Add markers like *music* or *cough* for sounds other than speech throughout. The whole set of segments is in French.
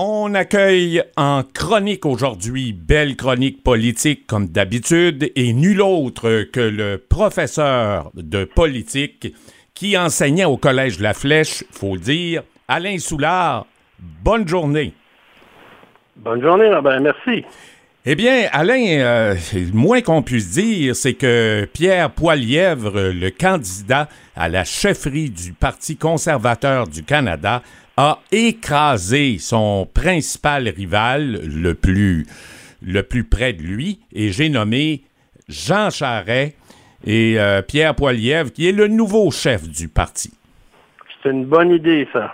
On accueille en chronique aujourd'hui, belle chronique politique comme d'habitude, et nul autre que le professeur de politique qui enseignait au Collège La Flèche, faut le dire, Alain Soulard. Bonne journée. Bonne journée, Robert, merci. Eh bien, Alain, euh, le moins qu'on puisse dire, c'est que Pierre Poilièvre, le candidat à la chefferie du Parti conservateur du Canada, a écrasé son principal rival le plus, près de lui, et j'ai nommé Jean Charest et euh, Pierre Poilievre, qui est le nouveau chef du parti. C'est une bonne idée, ça.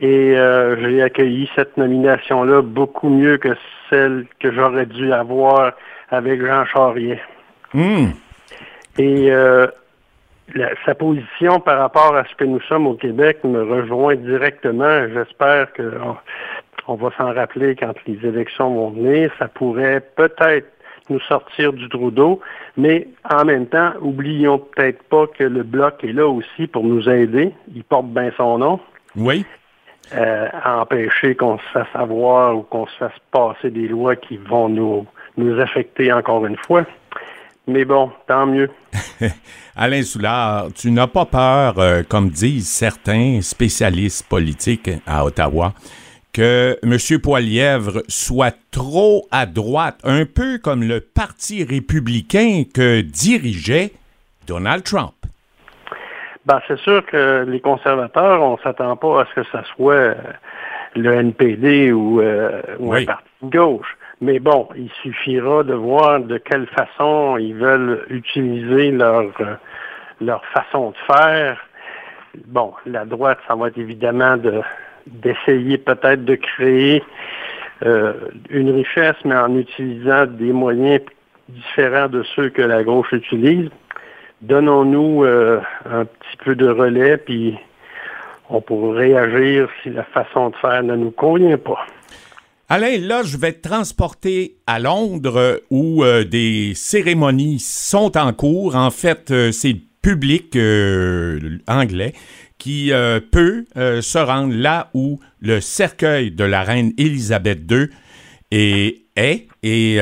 Et euh, j'ai accueilli cette nomination-là beaucoup mieux que celle que j'aurais dû avoir avec Jean Charrier. Hmm. Et euh, sa position par rapport à ce que nous sommes au Québec me rejoint directement. J'espère qu'on on va s'en rappeler quand les élections vont venir. Ça pourrait peut-être nous sortir du trou d'eau, mais en même temps, oublions peut-être pas que le bloc est là aussi pour nous aider. Il porte bien son nom. Oui. Euh, à empêcher qu'on se fasse avoir ou qu'on se fasse passer des lois qui vont nous, affecter encore une fois. Mais bon, tant mieux. *laughs* Alain Soulard, tu n'as pas peur, euh, comme disent certains spécialistes politiques à Ottawa, que M. Poilièvre soit trop à droite, un peu comme le Parti républicain que dirigeait Donald Trump? Ben, c'est sûr que les conservateurs, on ne s'attend pas à ce que ce soit euh, le NPD ou, euh, un parti de gauche. Mais bon, il suffira de voir de quelle façon ils veulent utiliser leur, euh, leur façon de faire. Bon, la droite, ça va être évidemment de d'essayer peut-être de créer euh, une richesse, mais en utilisant des moyens différents de ceux que la gauche utilise. Donnons-nous euh, un petit peu de relais, puis on pourrait réagir si la façon de faire ne nous convient pas. Alain, là, je vais te transporter à Londres où euh, des cérémonies sont en cours. En fait, euh, c'est le public anglais qui peut se rendre là où le cercueil de la reine Élisabeth II est. Et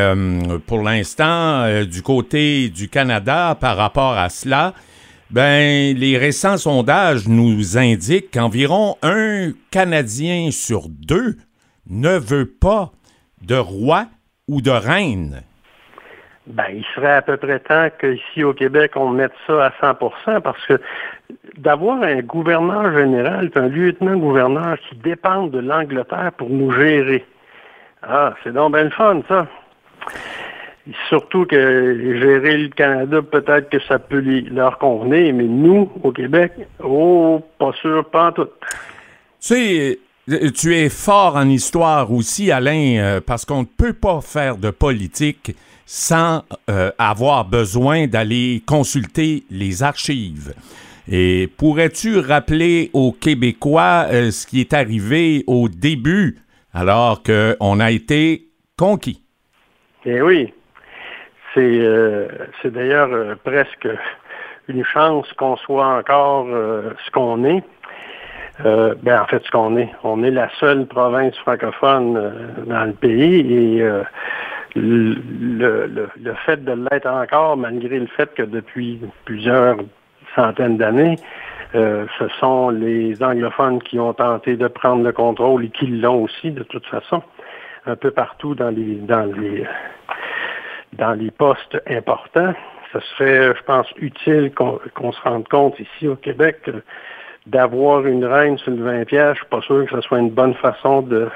pour l'instant, du côté du Canada, par rapport à cela, ben, les récents sondages nous indiquent qu'environ un Canadien sur deux ne veut pas de roi ou de reine? Ben, il serait à peu près temps qu'ici au Québec, on mette ça à 100% parce que d'avoir un gouverneur général un lieutenant-gouverneur qui dépendent de l'Angleterre pour nous gérer, ah, c'est donc bien le fun, ça. Surtout que gérer le Canada, peut-être que ça peut leur convenir, mais nous, au Québec, oh, pas sûr, pas tout. Tu sais, euh, tu es fort en histoire aussi, Alain, euh, parce qu'on ne peut pas faire de politique sans euh, avoir besoin d'aller consulter les archives. Et pourrais-tu rappeler aux Québécois ce qui est arrivé au début, alors qu'on a été conquis? Eh oui. C'est d'ailleurs presque une chance qu'on soit encore ce qu'on est. Euh, ben, en fait, ce qu'on est, on est la seule province francophone euh, dans le pays et euh, le, fait de l'être encore, malgré le fait que depuis plusieurs centaines d'années, ce sont les anglophones qui ont tenté de prendre le contrôle et qui l'ont aussi, de toute façon, un peu partout dans les dans les dans les postes importants. Ce serait, je pense, utile qu'on se rende compte ici au Québec d'avoir une reine sur le 20 pièces, je suis pas sûr que ce soit une bonne façon de,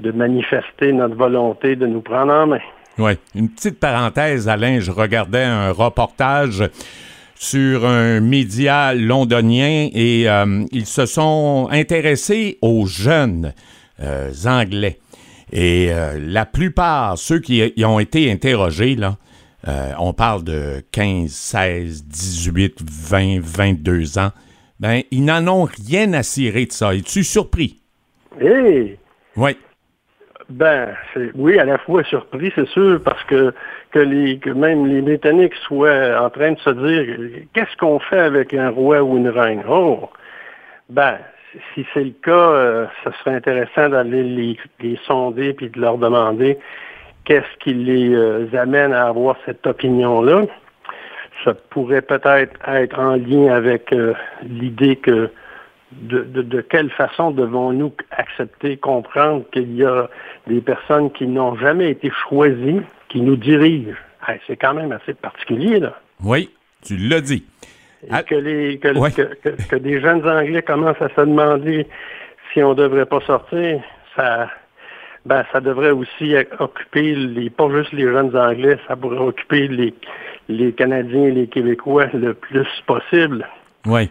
de manifester notre volonté de nous prendre en main. Oui. Une petite parenthèse, Alain, je regardais un reportage sur un média londonien et euh, ils se sont intéressés aux jeunes euh, anglais. Et euh, la plupart, ceux qui y ont été interrogés, là, on parle de 15, 16, 18, 20, 22 ans, ben, ils n'en ont rien à cirer de ça. Es-tu surpris? Eh! Oui. Ben, oui, à la fois surpris, c'est sûr, parce que, que, les, que même les Britanniques soient en train de se dire qu'est-ce qu'on fait avec un roi ou une reine? Oh! Ben, si c'est le cas, ce serait intéressant d'aller les, les, sonder puis de leur demander qu'est-ce qui les amène à avoir cette opinion-là. Ça pourrait peut-être être en lien avec l'idée que de, quelle façon devons-nous accepter, comprendre qu'il y a des personnes qui n'ont jamais été choisies, qui nous dirigent? c'est quand même assez particulier, là. Oui, tu l'as dit. Et que, les, que, des jeunes Anglais commencent à se demander si on ne devrait pas sortir, ça, ben, ça devrait aussi occuper, les, pas juste les jeunes Anglais, ça pourrait occuper les, les Canadiens et les Québécois le plus possible. Oui.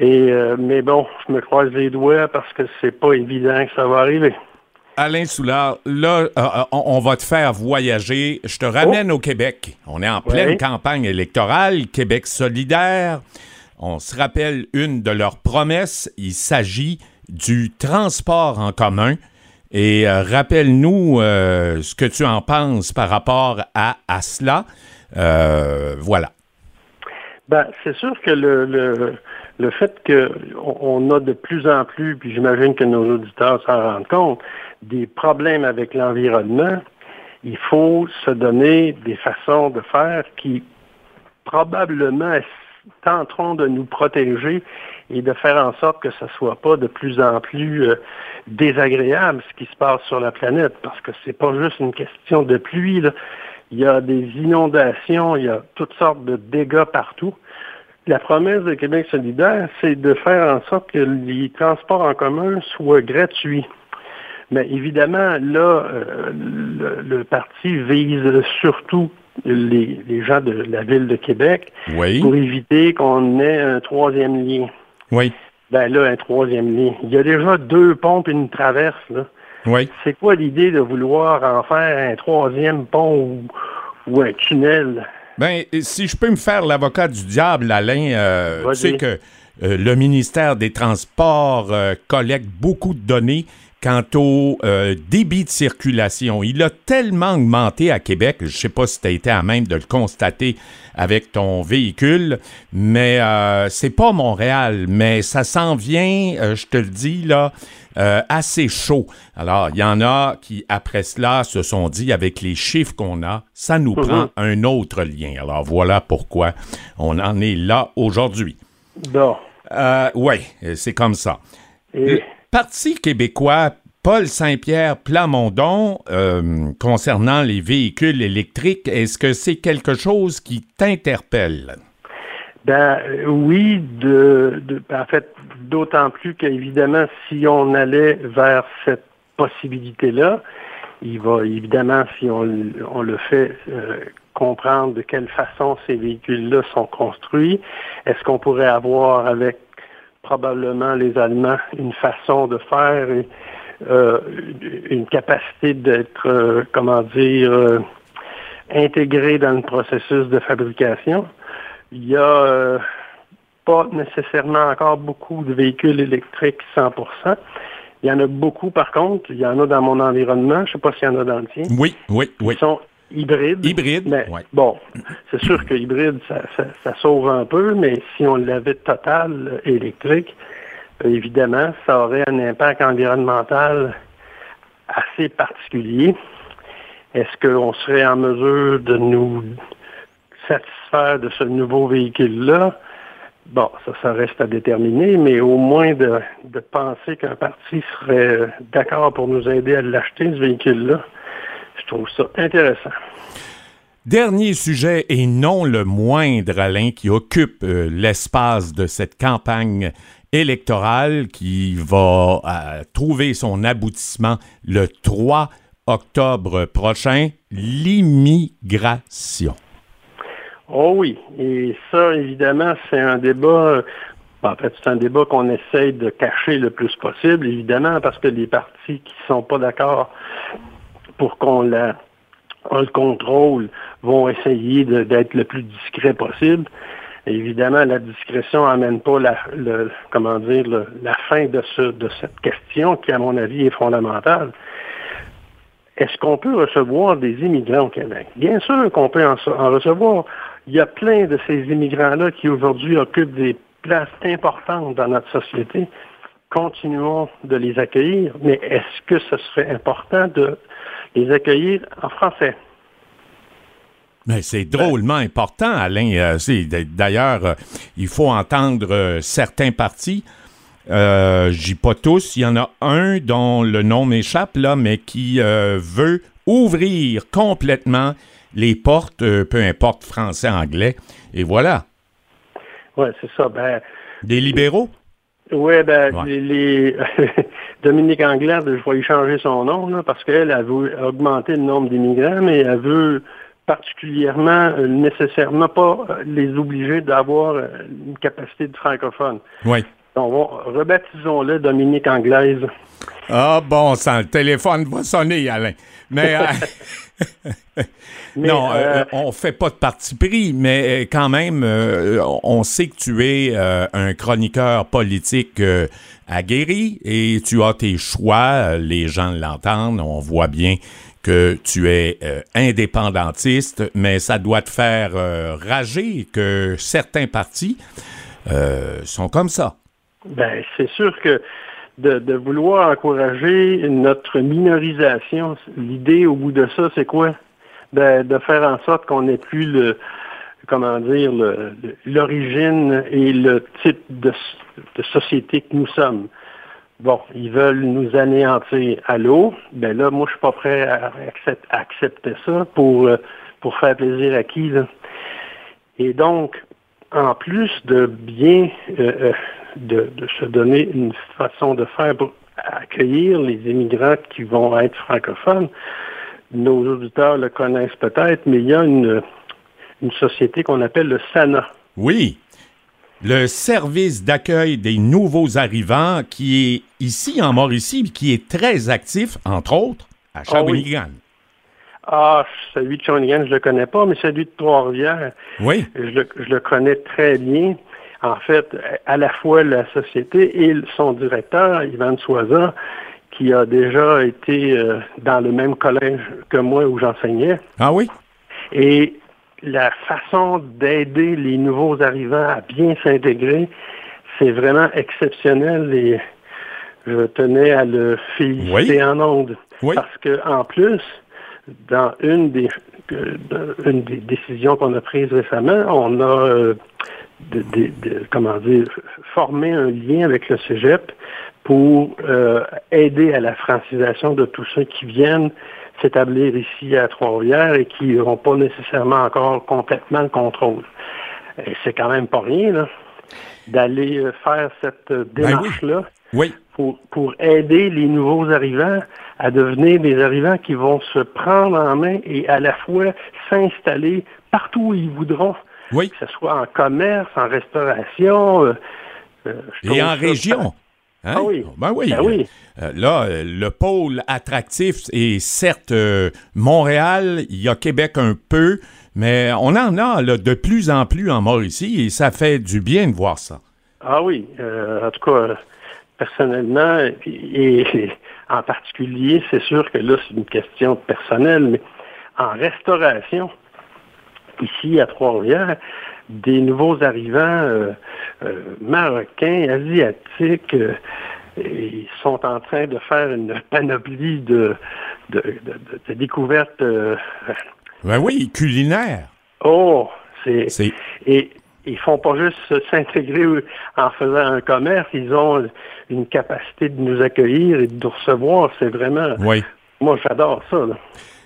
Et, euh, mais bon, je me croise les doigts parce que c'est pas évident que ça va arriver. Alain Soulard, là, euh, euh, on va te faire voyager. Je te ramène oh. au Québec. On est en pleine campagne électorale, Québec solidaire. On se rappelle une de leurs promesses. Il s'agit du transport en commun. Et rappelle-nous ce que tu en penses par rapport à, à cela. voilà. Ben, c'est sûr que le le fait qu'on a de plus en plus, puis j'imagine que nos auditeurs s'en rendent compte, des problèmes avec l'environnement, il faut se donner des façons de faire qui probablement tenteront de nous protéger et de faire en sorte que ce ne soit pas de plus en plus euh, désagréable ce qui se passe sur la planète, parce que c'est pas juste une question de pluie. Il y a des inondations, il y a toutes sortes de dégâts partout la promesse de Québec solidaire, c'est de faire en sorte que les transports en commun soient gratuits. Mais évidemment, là, euh, le, parti vise surtout les, gens de la ville de Québec pour éviter qu'on ait un troisième lien. Oui. Ben là, un troisième lien. Il y a déjà deux pompes et une traverse. Là. Oui. C'est quoi l'idée de vouloir en faire un troisième pont ou un tunnel? Ben, si je peux me faire l'avocat du diable, Alain, euh, tu sais que euh, le ministère des Transports euh, collecte beaucoup de données quant au débit de circulation. Il a tellement augmenté à Québec, je ne sais pas si tu as été à même de le constater avec ton véhicule, mais c'est pas Montréal, mais ça s'en vient, je te le dis, là, euh, assez chaud. Alors, il y en a qui, après cela, se sont dit, avec les chiffres qu'on a, ça nous mhm. prend un autre lien. Alors, voilà pourquoi on en est là aujourd'hui. Bon. Euh, oui, c'est comme ça. Parti québécois Paul Saint-Pierre Plamondon, euh, concernant les véhicules électriques, est-ce que c'est quelque chose qui t'interpelle? Ben oui, en fait, d'autant plus qu'évidemment, si on allait vers cette possibilité-là, il va évidemment, si on, le fait, euh, comprendre de quelle façon ces véhicules-là sont construits. Est-ce qu'on pourrait avoir avec probablement les Allemands une façon de faire et euh, une capacité d'être, euh, comment dire, intégré dans le processus de fabrication? Il y a pas nécessairement encore beaucoup de véhicules électriques 100% Il y en a beaucoup, par contre. Il y en a dans mon environnement. Je ne sais pas s'il y en a dans le tien. Oui, oui, oui. Ils sont hybrides. Hybrides, mais Bon, c'est sûr que hybride, ça, sauve un peu, mais si on l'avait total électrique, évidemment, ça aurait un impact environnemental assez particulier. Est-ce qu'on serait en mesure de nous satisfaire de ce nouveau véhicule-là? Bon, ça, ça reste à déterminer, mais au moins de, penser qu'un parti serait d'accord pour nous aider à l'acheter, ce véhicule-là, trouve ça intéressant. Dernier sujet et non le moindre, Alain, qui occupe euh, l'espace de cette campagne électorale qui va euh, trouver son aboutissement le 3 octobre prochain, l'immigration. Oh oui, et ça, évidemment, c'est un débat, en fait, c'est un débat qu'on essaye de cacher le plus possible, évidemment, parce que les partis qui ne sont pas d'accord pour qu'on la, le contrôle vont essayer d'être le plus discret possible. évidemment, la discrétion n'amène pas la, comment dire, la fin de, ce, de cette question qui, à mon avis, est fondamentale. Est-ce qu'on peut recevoir des immigrants au Québec? Bien sûr qu'on peut en recevoir. Il y a plein de ces immigrants-là qui aujourd'hui occupent des places importantes dans notre société. continuons de les accueillir, mais est-ce que ce serait important de les accueillir en français? Mais c'est drôlement important, Alain. Euh, d'ailleurs, euh, il faut entendre euh, certains partis. Euh, J'y pas tous. Il y en a un dont le nom m'échappe, là, mais qui veut ouvrir complètement les portes, peu importe français, anglais. Et voilà. Oui, c'est ça. Ben, Des libéraux? Oui, ben, les, *laughs* Dominique Anglade, je vais y changer son nom, parce qu'elle a veut augmenter le nombre d'immigrants, mais elle veut particulièrement, euh, nécessairement pas euh, les obliger d'avoir euh, une capacité de francophone. Oui. Donc, rebaptisons-le Dominique Anglaise. Ah bon, ça, le téléphone va sonner, Alain. Mais, *laughs* non, on fait pas de parti pris, mais quand même, on sait que tu es un chroniqueur politique aguerri et tu as tes choix, les gens l'entendent, on voit bien que tu es euh, indépendantiste, mais ça doit te faire euh, rager que certains partis euh, sont comme ça. Ben, c'est sûr que de, vouloir encourager notre minorisation, l'idée au bout de ça, c'est quoi? Ben, de faire en sorte qu'on n'ait plus le, comment dire, l'origine et le type de, de société que nous sommes bon, ils veulent nous anéantir à l'eau, ben là, moi, je suis pas prêt à, accepter ça pour, euh, pour faire plaisir à qui, là? Et donc, en plus de bien euh, de, se donner une façon de faire pour accueillir les immigrants qui vont être francophones, nos auditeurs le connaissent peut-être, mais il y a une, une société qu'on appelle le SANA. Oui le service d'accueil des nouveaux arrivants qui est ici en Mauricie, qui est très actif, entre autres, à ah Shawinigan. Ah, celui de Shawinigan, je ne le connais pas, mais celui de Trois-Rivières, oui. je, le, connais très bien. En fait, à la fois la société et son directeur, Ivan Soisa, qui a déjà été euh, dans le même collège que moi où j'enseignais. Ah oui? Et la façon d'aider les nouveaux arrivants à bien s'intégrer, c'est vraiment exceptionnel et je tenais à le féliciter en ondes. Parce que en plus, dans une des, une des décisions qu'on a prises récemment, on a euh, comment dire, formé un lien avec le Cégep pour euh, aider à la francisation de tous ceux qui viennent s'établir ici à Trois-Rivières et qui n'auront pas nécessairement encore complètement le contrôle. C'est quand même pas rien, là, d'aller euh, faire cette euh, ben démarche-là oui. Pour, pour aider les nouveaux arrivants à devenir des arrivants qui vont se prendre en main et à la fois s'installer partout où ils voudront. Oui. Que ce soit en commerce, en restauration. Euh, et en région. Hein? Ah oui. Ben oui. Ben oui. Euh, là, le pôle attractif est certes euh, Montréal, il y a Québec un peu, mais on en a de plus en plus en Mauricie et ça fait du bien de voir ça. Ah oui. Euh, en tout cas, personnellement, et, en particulier, c'est sûr que là, c'est une question personnelle, mais en restauration, ici à Trois-Rivières, des nouveaux arrivants marocains, asiatiques, ils sont en train de faire une *laughs* panoplie de, de, découvertes. Euh, ben oui, culinaires. Oh, c'est. Et ils font pas juste s'intégrer en faisant un commerce, ils ont une capacité de nous accueillir et de nous recevoir. C'est vraiment. Oui. Moi, j'adore ça.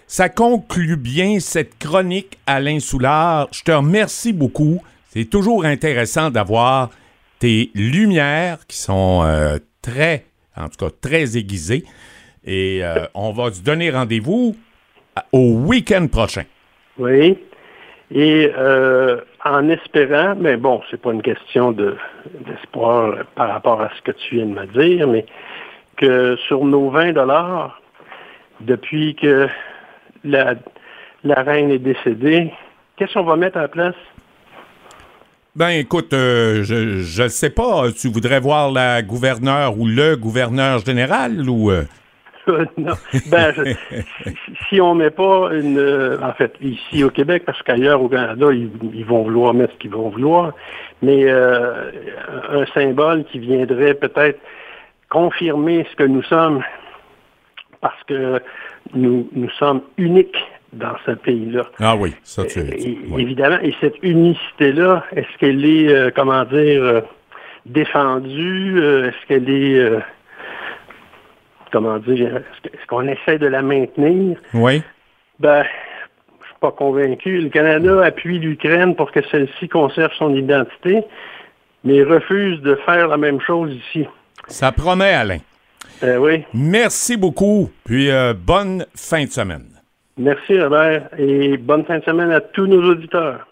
Ça conclut bien cette chronique, Alain Soulard. Je te remercie beaucoup. C'est toujours intéressant d'avoir tes lumières qui sont euh, très, en tout cas très aiguisé. Et euh, on va se donner rendez-vous au week-end prochain. Oui. Et euh, en espérant, mais bon, c'est pas une question d'espoir par rapport à ce que tu viens de me dire, mais que sur nos 20 dollars, depuis que la, la reine est décédée, qu'est-ce qu'on va mettre en place? Ben écoute, euh, je ne sais pas. Tu voudrais voir la gouverneure ou le gouverneur général ou euh? *laughs* non. Ben, *laughs* si on met pas une, euh, en fait, ici au Québec, parce qu'ailleurs au Canada, ils, vont vouloir mettre ce qu'ils vont vouloir, mais un symbole qui viendrait peut-être confirmer ce que nous sommes parce que nous, nous sommes uniques dans ce pays-là. Ah oui, ça tu Évidemment, et cette unicité-là, est-ce qu'elle est, euh, comment dire, euh, défendue? Euh, est-ce qu'elle est, comment dire, est-ce qu'on essaie de la maintenir? Oui. Ben, je suis pas convaincu. Le Canada appuie l'Ukraine pour que celle-ci conserve son identité, mais refuse de faire la même chose ici. Ça promet, Alain. Euh, oui. Merci beaucoup, puis euh, bonne fin de semaine. Merci, Robert, et bonne fin de semaine à tous nos auditeurs.